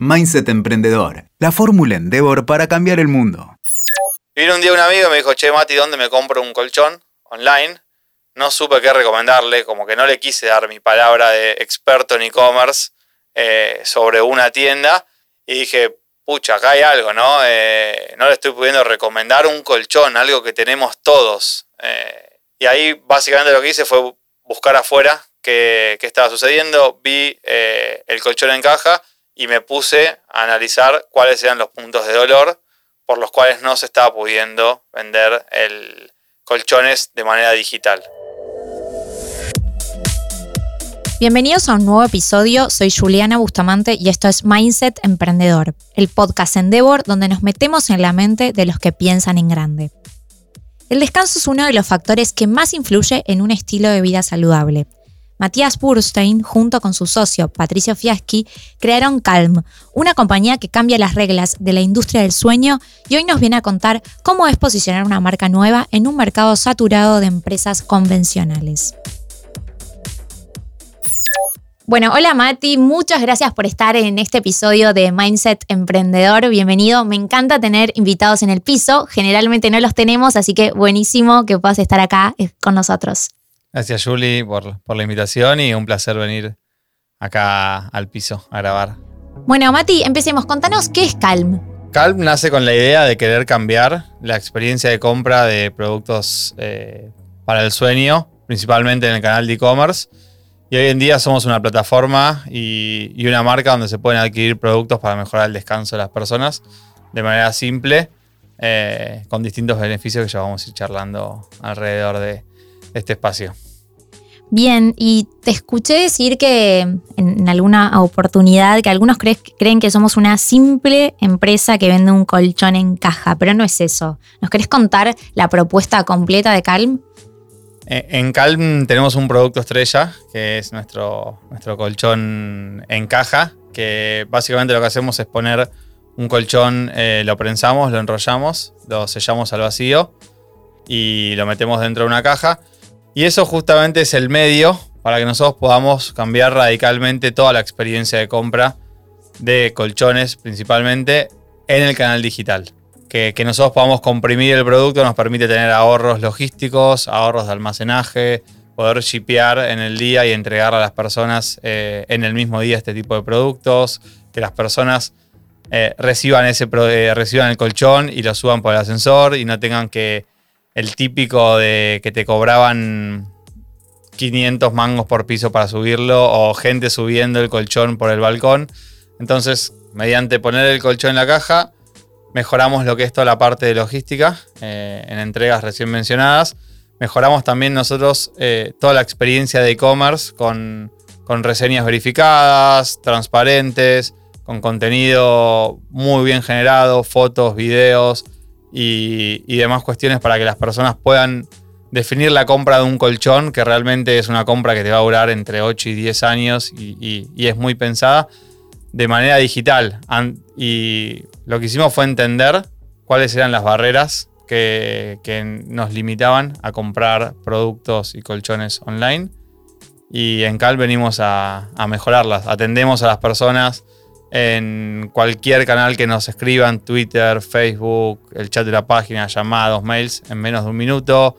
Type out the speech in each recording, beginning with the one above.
Mindset Emprendedor, la fórmula Endeavor para cambiar el mundo. Vino un día un amigo y me dijo, che Mati, ¿dónde me compro un colchón online? No supe qué recomendarle, como que no le quise dar mi palabra de experto en e-commerce eh, sobre una tienda. Y dije, pucha, acá hay algo, ¿no? Eh, no le estoy pudiendo recomendar un colchón, algo que tenemos todos. Eh, y ahí básicamente lo que hice fue buscar afuera qué, qué estaba sucediendo. Vi el colchón en caja y me puse a analizar cuáles eran los puntos de dolor por los cuales no se estaba pudiendo vender el colchones de manera digital. Bienvenidos a un nuevo episodio, soy Juliana Bustamante y esto es Mindset Emprendedor, el podcast Endeavor donde nos metemos en la mente de los que piensan en grande. El descanso es uno de los factores que más influye en un estilo de vida saludable Matías Burstein, junto con su socio Patricio Fiaschi, crearon Calm, una compañía que cambia las reglas de la industria del sueño y hoy nos viene a contar cómo es posicionar una marca nueva en un mercado saturado de empresas convencionales. Bueno, hola Mati, muchas gracias por estar en este episodio de Mindset Emprendedor. Bienvenido, me encanta tener invitados en el piso, generalmente no los tenemos, así que buenísimo que puedas estar acá eh, con nosotros. Gracias, Julie, por, la invitación y un placer venir acá al piso a grabar. Bueno, Mati, empecemos. Contanos qué es Calm. Calm nace con la idea de querer cambiar la experiencia de compra de productos eh, para el sueño, principalmente en el canal de e-commerce. Y hoy en día somos una plataforma y, una marca donde se pueden adquirir productos para mejorar el descanso de las personas de manera simple, eh, con distintos beneficios que ya vamos a ir charlando alrededor de, este espacio. Bien, y te escuché decir que en alguna oportunidad que algunos creen que somos una simple empresa que vende un colchón en caja, pero no es eso. ¿Nos querés contar la propuesta completa de Calm? Eh, en Calm tenemos un producto estrella, que es nuestro, nuestro colchón en caja, que básicamente lo que hacemos es poner un colchón, eh, lo prensamos, lo enrollamos, lo sellamos al vacío y lo metemos dentro de una caja y eso justamente es el medio para que nosotros podamos cambiar radicalmente toda la experiencia de compra de colchones principalmente en el canal digital. Que, nosotros podamos comprimir el producto nos permite tener ahorros logísticos, ahorros de almacenaje, poder shipear en el día y entregar a las personas eh, en el mismo día este tipo de productos, que las personas eh, reciban, ese, eh, reciban el colchón y lo suban por el ascensor y no tengan que el típico de que te cobraban 500 mangos por piso para subirlo o gente subiendo el colchón por el balcón. Entonces, mediante poner el colchón en la caja, mejoramos lo que es toda la parte de logística eh, en entregas recién mencionadas. Mejoramos también nosotros eh, toda la experiencia de e-commerce con, con reseñas verificadas, transparentes, con contenido muy bien generado, fotos, videos, y, demás cuestiones para que las personas puedan definir la compra de un colchón, que realmente es una compra que te va a durar entre 8 y 10 años y, es muy pensada, de manera digital. Y lo que hicimos fue entender cuáles eran las barreras que, nos limitaban a comprar productos y colchones online. Y en Cal venimos a mejorarlas. Atendemos a las personas en cualquier canal que nos escriban, Twitter, Facebook, el chat de la página, llamados, mails, en menos de un minuto.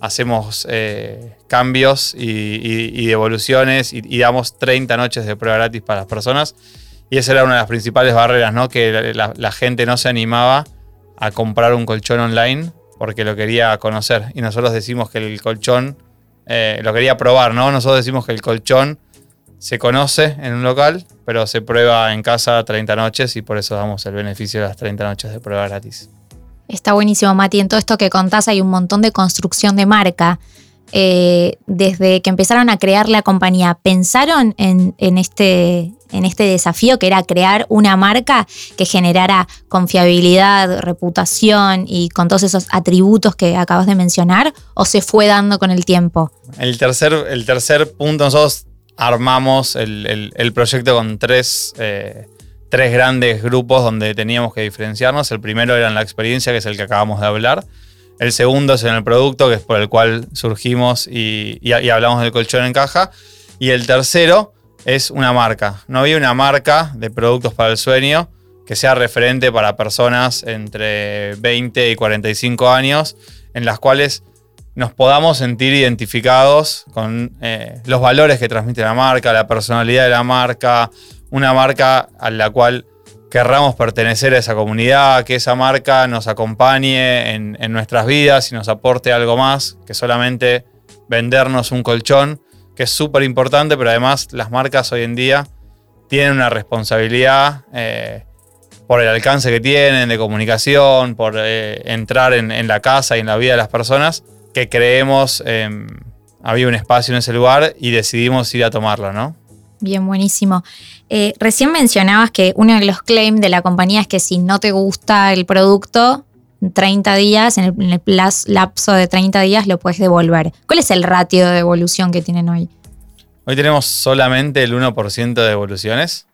Hacemos eh, cambios y, devoluciones y, damos 30 noches de prueba gratis para las personas. Y esa era una de las principales barreras, ¿no? Que la, gente no se animaba a comprar un colchón online porque lo quería conocer. Y nosotros decimos que el colchón, eh, lo quería probar, ¿no? Nosotros decimos que el colchón se conoce en un local, pero se prueba en casa 30 noches y por eso damos el beneficio de las 30 noches de prueba gratis. Está buenísimo, Mati. En todo esto que contás hay un montón de construcción de marca. Eh, desde que empezaron a crear la compañía, ¿pensaron en, este, en este desafío que era crear una marca que generara confiabilidad, reputación y con todos esos atributos que acabas de mencionar? ¿O se fue dando con el tiempo? El tercer, el tercer punto, nosotros armamos el, proyecto con tres, eh, tres, grandes grupos donde teníamos que diferenciarnos. El primero era en la experiencia, que es el que acabamos de hablar. El segundo es en el producto, que es por el cual surgimos y, hablamos del colchón en caja. Y el tercero es una marca. No había una marca de productos para el sueño que sea referente para personas entre 20 y 45 años, en las cuales nos podamos sentir identificados con eh, los valores que transmite la marca, la personalidad de la marca, una marca a la cual querramos pertenecer a esa comunidad, que esa marca nos acompañe en, nuestras vidas y nos aporte algo más que solamente vendernos un colchón, que es súper importante, pero además las marcas hoy en día tienen una responsabilidad eh, por el alcance que tienen de comunicación, por eh, entrar en, la casa y en la vida de las personas, que creemos había un espacio en ese lugar y decidimos ir a tomarlo, ¿no? Bien, buenísimo. Eh, recién mencionabas que uno de los claims de la compañía es que si no te gusta el producto, 30 días, en el, lapso de 30 días lo puedes devolver. ¿Cuál es el ratio de devolución que tienen hoy? Hoy tenemos solamente el 1% de devoluciones.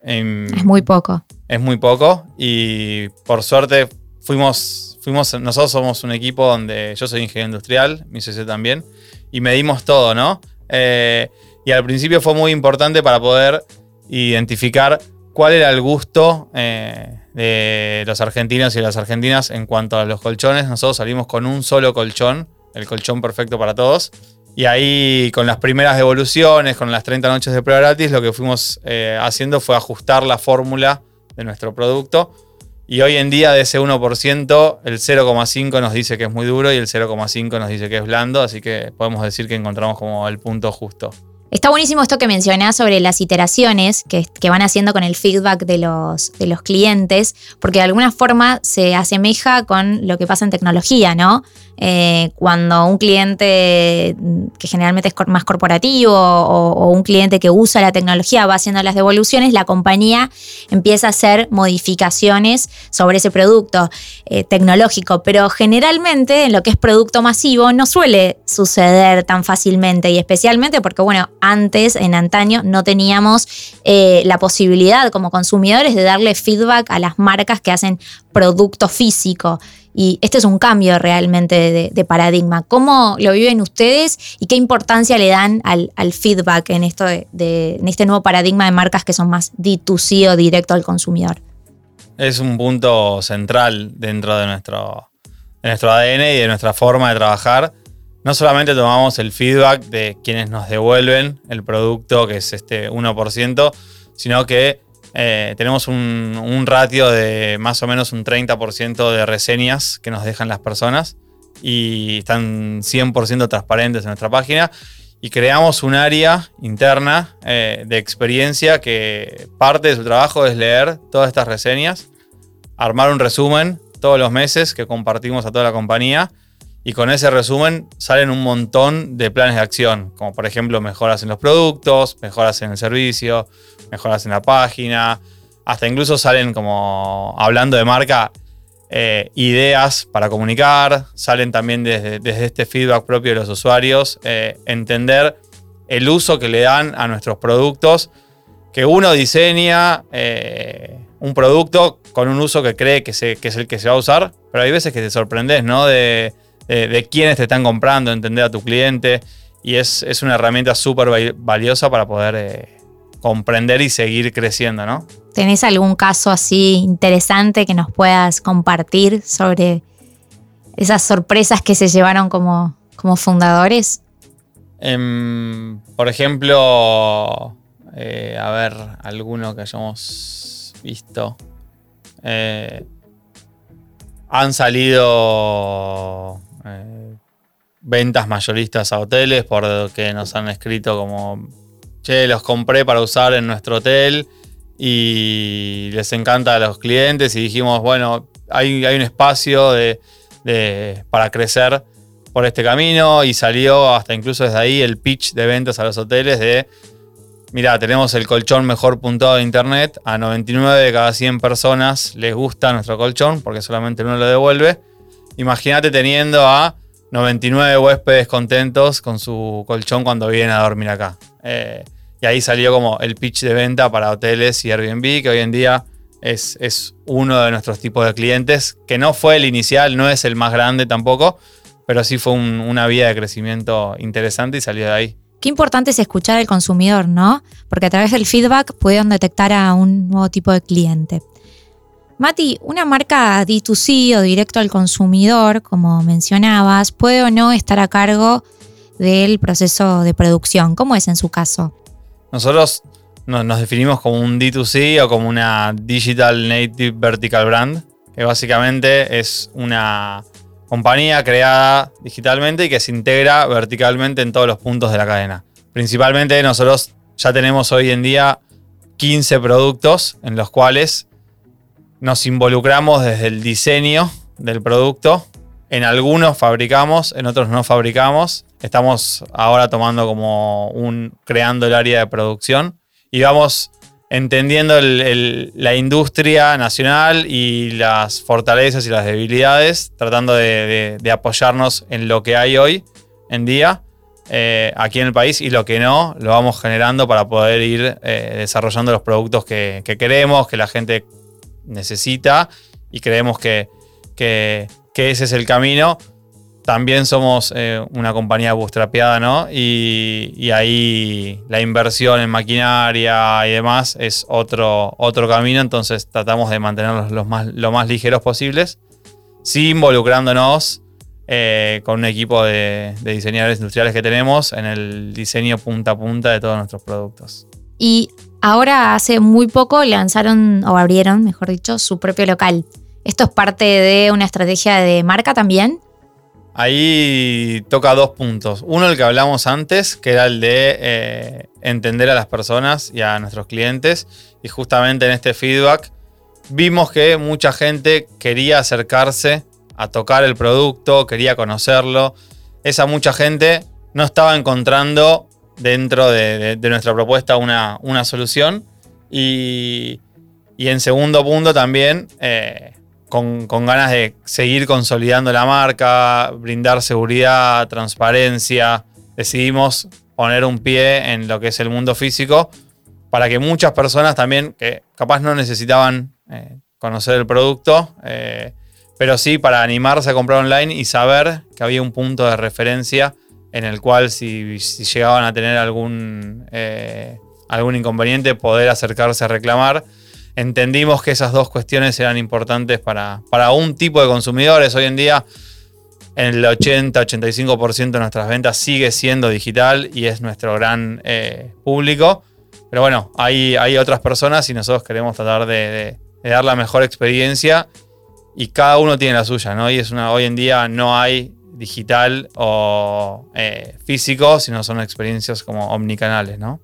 es muy poco. Es muy poco y por suerte fuimos, fuimos, nosotros somos un equipo donde yo soy ingeniero industrial, mi socio también, y medimos todo, ¿no? Eh, y al principio fue muy importante para poder identificar cuál era el gusto eh, de los argentinos y las argentinas en cuanto a los colchones. Nosotros salimos con un solo colchón, el colchón perfecto para todos. Y ahí con las primeras devoluciones, con las 30 noches de prueba gratis, lo que fuimos eh, haciendo fue ajustar la fórmula de nuestro producto. Y hoy en día de ese 1%, el 0,5 nos dice que es muy duro y el 0,5 nos dice que es blando, así que podemos decir que encontramos como el punto justo. Está buenísimo esto que mencionás sobre las iteraciones que, van haciendo con el feedback de los, de los clientes, porque de alguna forma se asemeja con lo que pasa en tecnología, ¿no? Eh, cuando un cliente que generalmente es más corporativo o, un cliente que usa la tecnología va haciendo las devoluciones, la compañía empieza a hacer modificaciones sobre ese producto eh, tecnológico, pero generalmente en lo que es producto masivo no suele suceder tan fácilmente y especialmente porque, bueno, antes, en antaño, no teníamos eh, la posibilidad como consumidores de darle feedback a las marcas que hacen producto físico. Y este es un cambio realmente de, paradigma. ¿Cómo lo viven ustedes y qué importancia le dan al, feedback en, esto de, este nuevo paradigma de marcas que son más D2C o directo al consumidor? Es un punto central dentro de nuestro, de nuestro ADN y de nuestra forma de trabajar. No solamente tomamos el feedback de quienes nos devuelven el producto, que es este 1%, sino que eh, tenemos un, ratio de más o menos un 30% de reseñas que nos dejan las personas y están 100% transparentes en nuestra página. Y creamos un área interna eh, de experiencia que parte de su trabajo es leer todas estas reseñas, armar un resumen todos los meses que compartimos a toda la compañía y con ese resumen salen un montón de planes de acción, como por ejemplo mejoras en los productos, mejoras en el servicio, mejoras en la página, hasta incluso salen como hablando de marca, eh, ideas para comunicar, salen también desde, este feedback propio de los usuarios, eh, entender el uso que le dan a nuestros productos, que uno diseña eh, un producto con un uso que cree que, que, es el que se va a usar, pero hay veces que te sorprendes, ¿no? De, de, quiénes te están comprando, entender a tu cliente. Y es, una herramienta súper valiosa para poder comprender y seguir creciendo, ¿no? ¿Tenés algún caso así interesante que nos puedas compartir sobre esas sorpresas que se llevaron como, como fundadores? Em, por ejemplo, eh, a ver, alguno que hayamos visto. Eh, han salido eh, ventas mayoristas a hoteles porque nos han escrito como, che, los compré para usar en nuestro hotel y les encanta a los clientes y dijimos, bueno, hay, hay un espacio de, para crecer por este camino y salió hasta incluso desde ahí el pitch de ventas a los hoteles de, mira, tenemos el colchón mejor puntuado de internet, a 99 de cada 100 personas les gusta nuestro colchón porque solamente uno lo devuelve Imagínate teniendo a 99 huéspedes contentos con su colchón cuando vienen a dormir acá. Eh, y ahí salió como el pitch de venta para hoteles y Airbnb, que hoy en día es, uno de nuestros tipos de clientes, que no fue el inicial, no es el más grande tampoco, pero sí fue una vía de crecimiento interesante y salió de ahí. Qué importante es escuchar al consumidor, ¿no? Porque a través del feedback pueden detectar a un nuevo tipo de cliente. Mati, una marca D2C o directo al consumidor, como mencionabas, puede o no estar a cargo del proceso de producción. ¿Cómo es en su caso? Nosotros nos definimos como un D2C o como una Digital Native Vertical Brand, que básicamente es una compañía creada digitalmente y que se integra verticalmente en todos los puntos de la cadena. Principalmente nosotros ya tenemos hoy en día 15 productos en los cuales nos involucramos desde el diseño del producto. En algunos fabricamos, en otros no fabricamos. Estamos ahora tomando como un, creando el área de producción y vamos entendiendo la industria nacional y las fortalezas y las debilidades, tratando de, apoyarnos en lo que hay hoy en día eh, aquí en el país y lo que no, lo vamos generando para poder ir eh, desarrollando los productos que, que, queremos, que la gente necesita y creemos que, ese es el camino. También somos eh, una compañía bootstrapeada, ¿no? Y, ahí la inversión en maquinaria y demás es otro, otro camino, entonces tratamos de mantenerlos los más, lo más ligeros posibles, sí involucrándonos eh, con un equipo de, de, diseñadores industriales que tenemos en el diseño punta a punta de todos nuestros productos. Y ahora hace muy poco lanzaron, o abrieron, mejor dicho, su propio local. ¿Esto es parte de una estrategia de marca también? Ahí toca dos puntos. Uno, el que hablamos antes, que era el de eh, entender a las personas y a nuestros clientes. Y justamente en este feedback vimos que mucha gente quería acercarse a tocar el producto, quería conocerlo. Esa mucha gente no estaba encontrando dentro de, nuestra propuesta una, solución. Y, en segundo punto también, eh, con, ganas de seguir consolidando la marca, brindar seguridad, transparencia, decidimos poner un pie en lo que es el mundo físico para que muchas personas también, que capaz no necesitaban eh, conocer el producto, eh, pero sí para animarse a comprar online y saber que había un punto de referencia en el cual si, llegaban a tener algún, eh, algún inconveniente, poder acercarse a reclamar. Entendimos que esas dos cuestiones eran importantes para, para un tipo de consumidores. Hoy en día, el 80-85% de nuestras ventas sigue siendo digital y es nuestro gran eh, público. Pero bueno, hay, hay otras personas y nosotros queremos tratar de, dar la mejor experiencia y cada uno tiene la suya, ¿no? Y es una, hoy en día no hay digital o eh, físico, sino son experiencias como omnicanales, ¿no?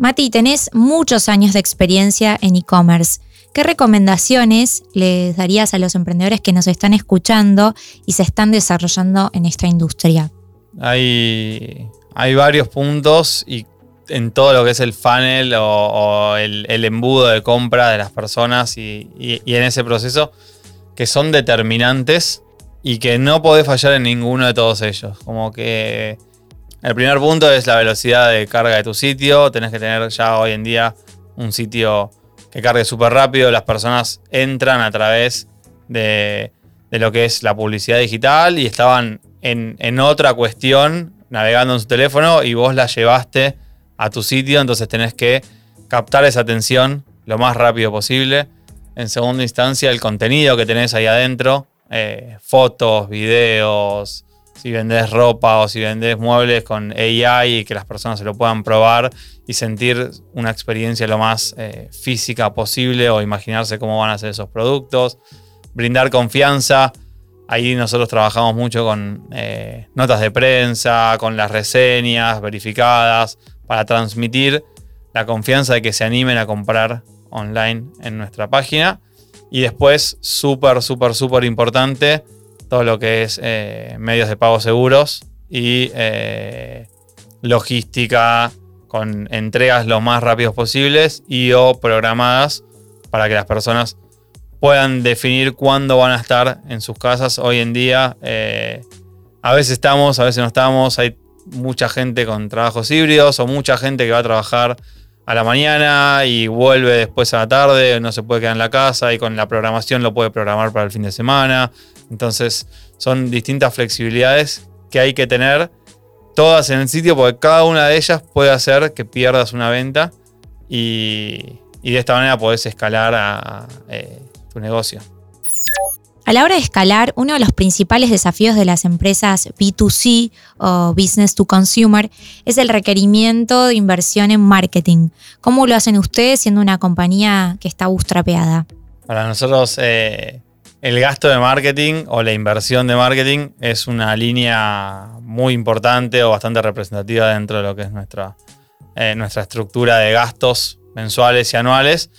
Mati, tenés muchos años de experiencia en e-commerce. ¿Qué recomendaciones les darías a los emprendedores que nos están escuchando y se están desarrollando en esta industria? Hay, varios puntos y en todo lo que es el funnel o, el, embudo de compra de las personas y en ese proceso que son determinantes y que no podés fallar en ninguno de todos ellos. Como que el primer punto es la velocidad de carga de tu sitio. Tenés que tener ya hoy en día un sitio que cargue súper rápido. Las personas entran a través de, lo que es la publicidad digital y estaban en, en, otra cuestión navegando en su teléfono y vos la llevaste a tu sitio. Entonces tenés que captar esa atención lo más rápido posible. En segunda instancia, el contenido que tenés ahí adentro eh, fotos, videos, si vendés ropa o si vendés muebles con AI y que las personas se lo puedan probar y sentir una experiencia lo más eh, física posible o imaginarse cómo van a ser esos productos. Brindar confianza. Ahí nosotros trabajamos mucho con eh, notas de prensa, con las reseñas verificadas, para transmitir la confianza de que se animen a comprar online en nuestra página. Y después, súper, súper, súper importante, todo lo que es eh, medios de pago seguros y eh, logística con entregas lo más rápidos posibles y o programadas para que las personas puedan definir cuándo van a estar en sus casas. Hoy en día, eh, a veces estamos, a veces no estamos. Hay mucha gente con trabajos híbridos o mucha gente que va a trabajar a la mañana y vuelve después a la tarde, no se puede quedar en la casa y con la programación lo puede programar para el fin de semana. Entonces son distintas flexibilidades que hay que tener todas en el sitio porque cada una de ellas puede hacer que pierdas una venta y, de esta manera podés escalar a, eh, tu negocio. A la hora de escalar, uno de los principales desafíos de las empresas B2C o Business to Consumer es el requerimiento de inversión en marketing. ¿Cómo lo hacen ustedes siendo una compañía que está bootstrapeada? Para nosotros, eh, el gasto de marketing o la inversión de marketing es una línea muy importante o bastante representativa dentro de lo que es nuestra, eh, nuestra estructura de gastos mensuales y anuales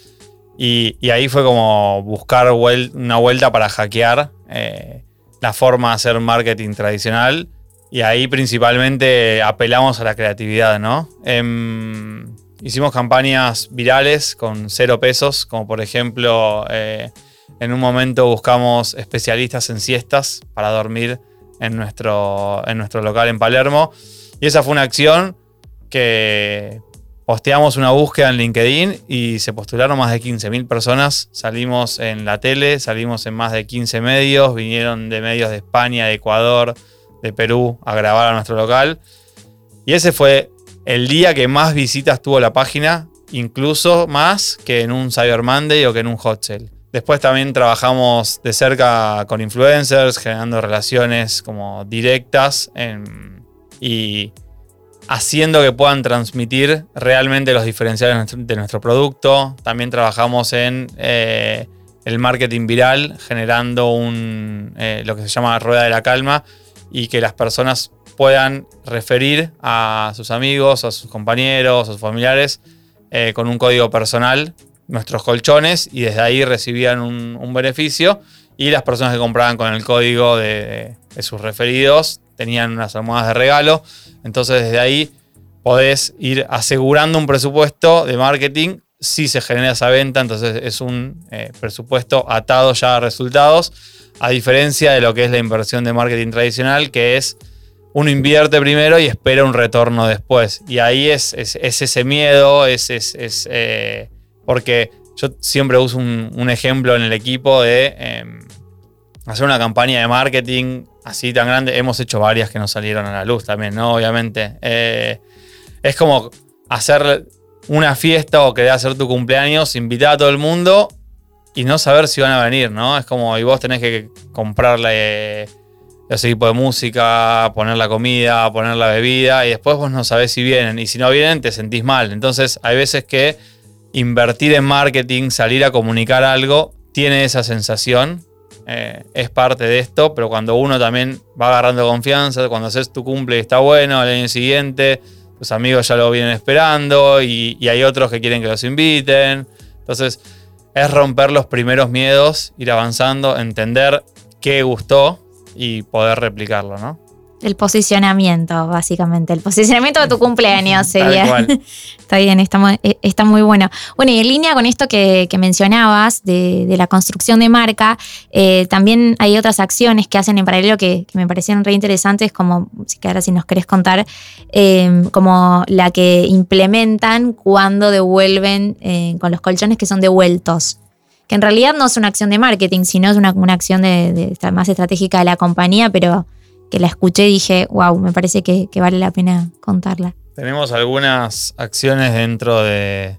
y, ahí fue como buscar una vuelta para hackear eh, la forma de hacer marketing tradicional. Y ahí principalmente apelamos a la creatividad, ¿no? Em, hicimos campañas virales con cero pesos, como por ejemplo, eh, en un momento buscamos especialistas en siestas para dormir en nuestro, en nuestro local en Palermo. Y esa fue una acción que posteamos una búsqueda en LinkedIn y se postularon más de 15.000 personas. Salimos en la tele, salimos en más de 15 medios, vinieron de medios de España, de Ecuador, de Perú a grabar a nuestro local. Y ese fue el día que más visitas tuvo la página, incluso más que en un Cyber Monday o que en un Hot. Después también trabajamos de cerca con influencers, generando relaciones como directas y haciendo que puedan transmitir realmente los diferenciales de nuestro producto. También trabajamos en eh, el marketing viral, generando un, eh, lo que se llama rueda de la calma y que las personas puedan referir a sus amigos, a sus compañeros, a sus familiares eh, con un código personal nuestros colchones y desde ahí recibían un, beneficio y las personas que compraban con el código de sus referidos tenían unas almohadas de regalo. Entonces desde ahí podés ir asegurando un presupuesto de marketing si se genera esa venta. Entonces es un eh, presupuesto atado ya a resultados. A diferencia de lo que es la inversión de marketing tradicional, que es uno invierte primero y espera un retorno después. Y ahí es, ese miedo, es, eh, porque yo siempre uso un, ejemplo en el equipo de em, hacer una campaña de marketing así tan grande. Hemos hecho varias que no salieron a la luz también, ¿no? Obviamente. Eh, es como hacer una fiesta o querer hacer tu cumpleaños, invitar a todo el mundo y no saber si van a venir, ¿no? Es como, y vos tenés que comprarle ese equipo de música, poner la comida, poner la bebida, y después vos no sabés si vienen. Y si no vienen, te sentís mal. Entonces, hay veces que invertir en marketing, salir a comunicar algo, tiene esa sensación eh, es parte de esto, pero cuando uno también va agarrando confianza, cuando haces tu cumple y está bueno, al año siguiente, tus amigos ya lo vienen esperando y, y hay otros que quieren que los inviten. Entonces, es romper los primeros miedos, ir avanzando, entender qué gustó y poder replicarlo, ¿no? El posicionamiento, básicamente. El posicionamiento de tu cumpleaños sería. está bien, está muy, eh, está muy, bueno. Bueno, y en línea con esto que, mencionabas de, la construcción de marca, eh, también hay otras acciones que hacen en paralelo que, me parecieron re interesantes, como si que ahora si nos querés contar, em, como la que implementan cuando devuelven eh, con los colchones que son devueltos que en realidad no es una acción de marketing, sino es una, acción de, más estratégica de la compañía, pero que la escuché y dije, wow, me parece que, vale la pena contarla. Tenemos algunas acciones dentro de,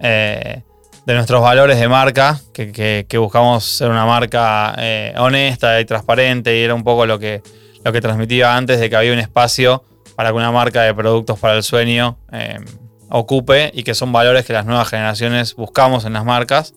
eh, de nuestros valores de marca, que, buscamos ser una marca eh, honesta y transparente, y era un poco lo que, lo que transmitía antes de que había un espacio para que una marca de productos para el sueño eh, ocupe y que son valores que las nuevas generaciones buscamos en las marcas.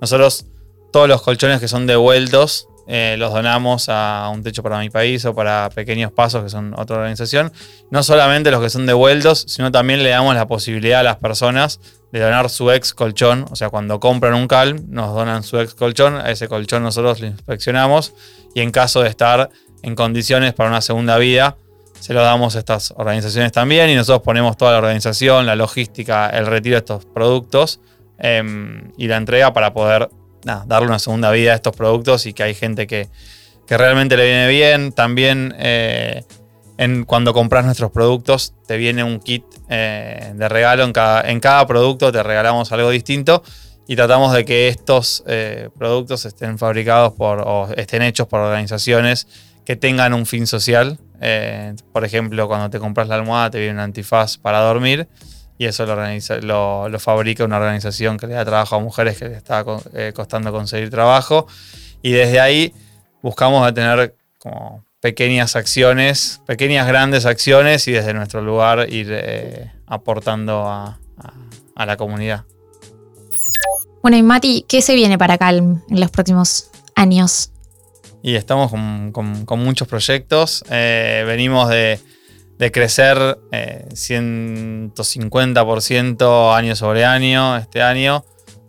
nosotros, todos los colchones que son devueltos eh, los donamos a Un Techo para mi país o para Pequeños Pasos, que son otra organización. No solamente los que son devueltos, sino también le damos la posibilidad a las personas de donar su ex colchón. O sea, cuando compran un Calm, nos donan su ex colchón. A ese colchón nosotros lo inspeccionamos y en caso de estar en condiciones para una segunda vida, se lo damos a estas organizaciones también y nosotros ponemos toda la organización, la logística, el retiro de estos productos em, y la entrega para poder darle una segunda vida a estos productos y que hay gente que, realmente le viene bien. También eh, cuando compras nuestros productos te viene un kit eh, de regalo. En cada, en cada producto te regalamos algo distinto y tratamos de que estos eh, productos estén fabricados por o estén hechos por organizaciones que tengan un fin social. Por ejemplo, cuando te compras la almohada te viene un antifaz para dormir y eso lo, lo, fabrica una organización que le da trabajo a mujeres que les está eh, costando conseguir trabajo. Y desde ahí buscamos tener como pequeñas acciones, pequeñas grandes acciones y desde nuestro lugar ir eh, aportando a, la comunidad. Bueno, y Mati, ¿qué se viene para Calm en los próximos años? Y estamos con, muchos proyectos. Eh, venimos de, de crecer 150% eh, año sobre año este año,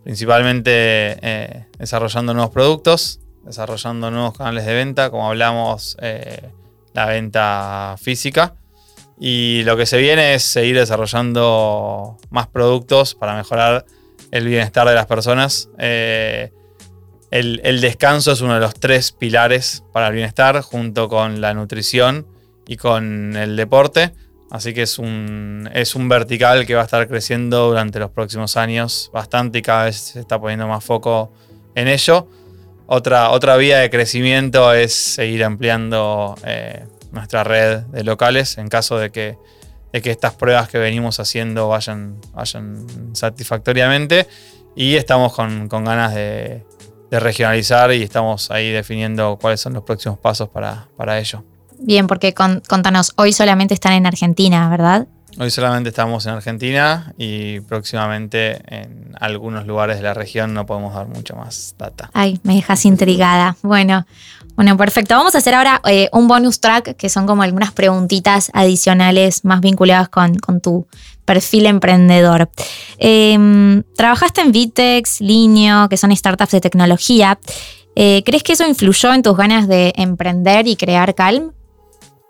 principalmente eh, desarrollando nuevos productos, desarrollando nuevos canales de venta, como hablamos, eh, la venta física. Y lo que se viene es seguir desarrollando más productos para mejorar el bienestar de las personas. el, el, descanso es uno de los tres pilares para el bienestar, junto con la nutrición y con el deporte. Así que es un, es un vertical que va a estar creciendo durante los próximos años bastante y cada vez se está poniendo más foco en ello. Otra, otra vía de crecimiento es seguir ampliando eh, nuestra red de locales en caso de que, de que estas pruebas que venimos haciendo vayan, vayan satisfactoriamente. Y estamos con, ganas de, regionalizar y estamos ahí definiendo cuáles son los próximos pasos para, para ello. Bien, porque contanos, hoy solamente están en Argentina, ¿verdad? Hoy solamente estamos en Argentina y próximamente en algunos lugares de la región no podemos dar mucho más data. Ay, me dejas intrigada. Bueno, bueno, perfecto. Vamos a hacer ahora eh, un bonus track que son como algunas preguntitas adicionales más vinculadas con, tu perfil emprendedor. Em, trabajaste en Vitex, Linio, que son startups de tecnología. Eh, ¿Crees que eso influyó en tus ganas de emprender y crear Calm?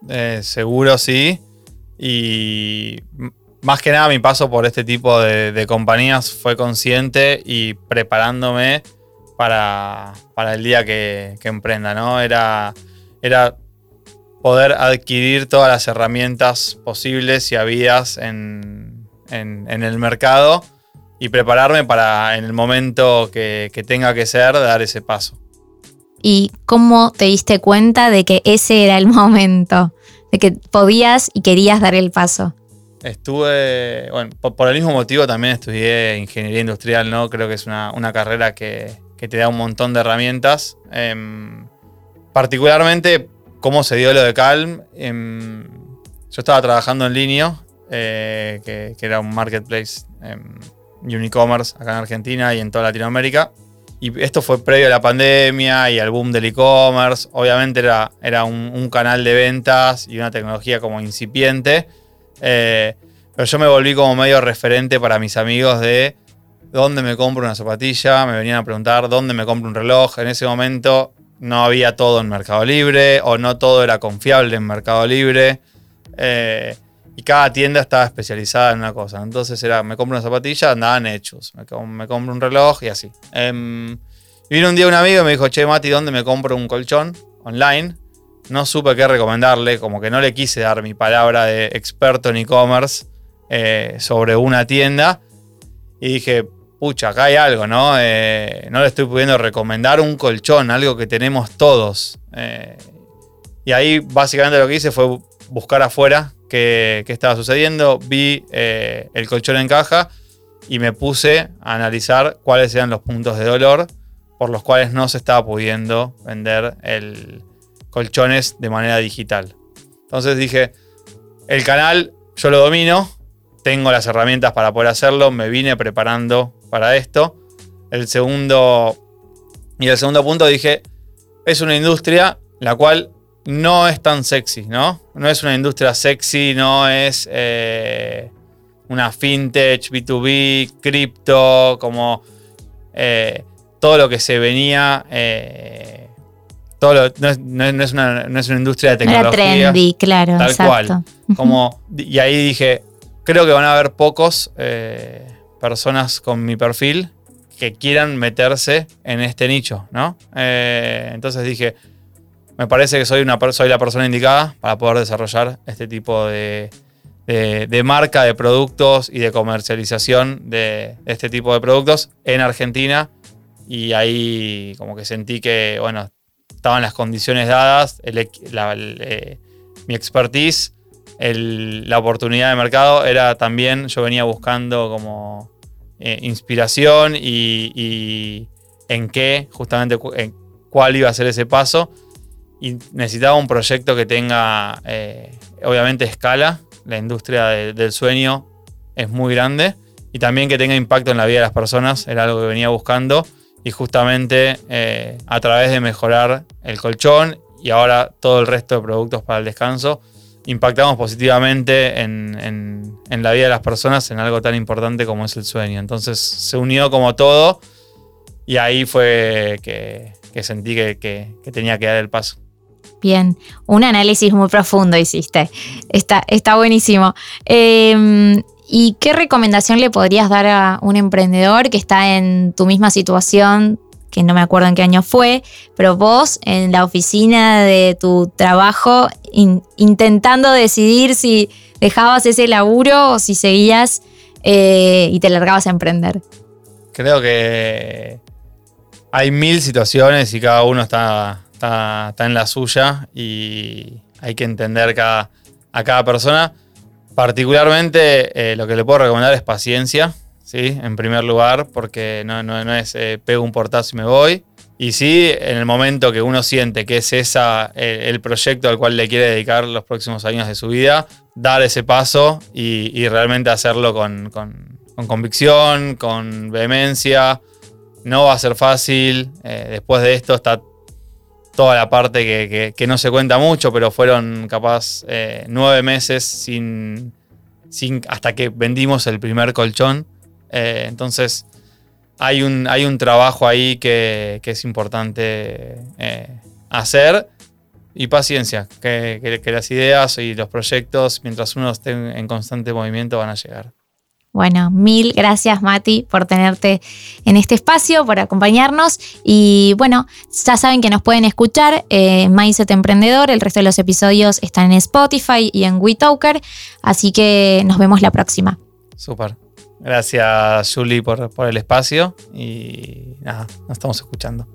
Eh, seguro sí. Y más que nada mi paso por este tipo de, compañías fue consciente y preparándome para, el día que, emprenda, ¿no? Era, era poder adquirir todas las herramientas posibles y habidas en, el mercado y prepararme para en el momento que tenga que ser dar ese paso y cómo te diste cuenta de que ese era el momento, de que podías y querías dar el paso. Estuve, bueno, por, el mismo motivo también estudié ingeniería industrial, ¿no? Creo que es una, carrera que, te da un montón de herramientas. Em, particularmente, cómo se dio lo de Calm. Em, yo estaba trabajando en Linio, eh, que, que, era un marketplace em, Unicommerce acá en Argentina y en toda Latinoamérica. Y esto fue previo a la pandemia y al boom del e-commerce. Obviamente era, era un, canal de ventas y una tecnología como incipiente. Eh, pero yo me volví como medio referente para mis amigos de dónde me compro una zapatilla. Me venían a preguntar dónde me compro un reloj. En ese momento no había todo en Mercado Libre o no todo era confiable en Mercado Libre. Eh, y cada tienda estaba especializada en una cosa. Entonces era, me compro una zapatilla, andaban hechos. Me, compro un reloj y así. Em, vino un día un amigo y me dijo, che, Mati, ¿dónde me compro un colchón online? No supe qué recomendarle, como que no le quise dar mi palabra de experto en e-commerce eh, sobre una tienda. Y dije, pucha, acá hay algo, ¿no? Eh, no le estoy pudiendo recomendar un colchón, algo que tenemos todos. Eh, y ahí básicamente lo que hice fue buscar afuera qué, estaba sucediendo, vi eh, el colchón en caja y me puse a analizar cuáles eran los puntos de dolor por los cuales no se estaba pudiendo vender el colchones de manera digital. Entonces dije, el canal yo lo domino, tengo las herramientas para poder hacerlo, me vine preparando para esto. El segundo y el segundo punto dije, es una industria la cual no es tan sexy, ¿no? No es una industria sexy, no es eh, una fintech, B2B, cripto, como eh, todo lo que se venía. Eh, todo no, es, una, industria de tecnología. Era trendy, claro. Tal cual. Como, y ahí dije, creo que van a haber pocos personas con mi perfil que quieran meterse en este nicho, ¿no? entonces dije, me parece que soy, una, soy la persona indicada para poder desarrollar este tipo de, marca de productos y de comercialización de este tipo de productos en Argentina. Y ahí como que sentí que, bueno, estaban las condiciones dadas, eh, mi expertise, la oportunidad de mercado era también, yo venía buscando como eh, inspiración y, en qué, justamente en cuál iba a ser ese paso. Y necesitaba un proyecto que tenga, eh, obviamente, escala. La industria del sueño es muy grande. Y también que tenga impacto en la vida de las personas, era algo que venía buscando. Y justamente eh, a través de mejorar el colchón y ahora todo el resto de productos para el descanso, impactamos positivamente en, la vida de las personas en algo tan importante como es el sueño. Entonces se unió como todo y ahí fue que, sentí que, tenía que dar el paso. Bien, un análisis muy profundo hiciste. Está, está buenísimo. Em, ¿Y qué recomendación le podrías dar a un emprendedor que está en tu misma situación, que no me acuerdo en qué año fue, pero vos en la oficina de tu trabajo intentando decidir si dejabas ese laburo o si seguías eh, y te largabas a emprender? Creo que hay mil situaciones y cada uno está, está, en la suya y hay que entender cada, a cada persona. Particularmente eh, lo que le puedo recomendar es paciencia ¿sí? En primer lugar, porque no, no, es eh, pego un portazo y me voy. Y sí, en el momento que uno siente que es esa, el proyecto al cual le quiere dedicar los próximos años de su vida, dar ese paso y, realmente hacerlo con, convicción, con vehemencia. No va a ser fácil. Eh, después de esto está toda la parte que, no se cuenta mucho, pero fueron capaz nueve meses sin, sin, hasta que vendimos el primer colchón. Eh, entonces, hay un, hay un trabajo ahí que, es importante eh, hacer y paciencia, que, las ideas y los proyectos, mientras uno esté en constante movimiento, van a llegar. Bueno, mil gracias Mati por tenerte en este espacio, por acompañarnos y bueno, ya saben que nos pueden escuchar en Mindset Emprendedor, el resto de los episodios están en Spotify y en WeTalker, así que nos vemos la próxima. Súper. Gracias, Julie, por, por el espacio y nada, nos estamos escuchando.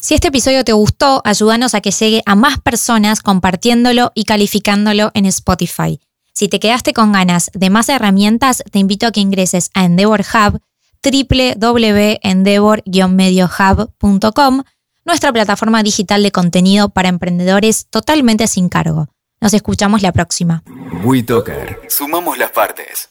Si este episodio te gustó, ayúdanos a que llegue a más personas compartiéndolo y calificándolo en Spotify. Si te quedaste con ganas de más herramientas, te invito a que ingreses a Endeavor Hub, www.endeavor-mediohub.com, nuestra plataforma digital de contenido para emprendedores totalmente sin cargo. Nos escuchamos la próxima. WeToker. Sumamos las partes.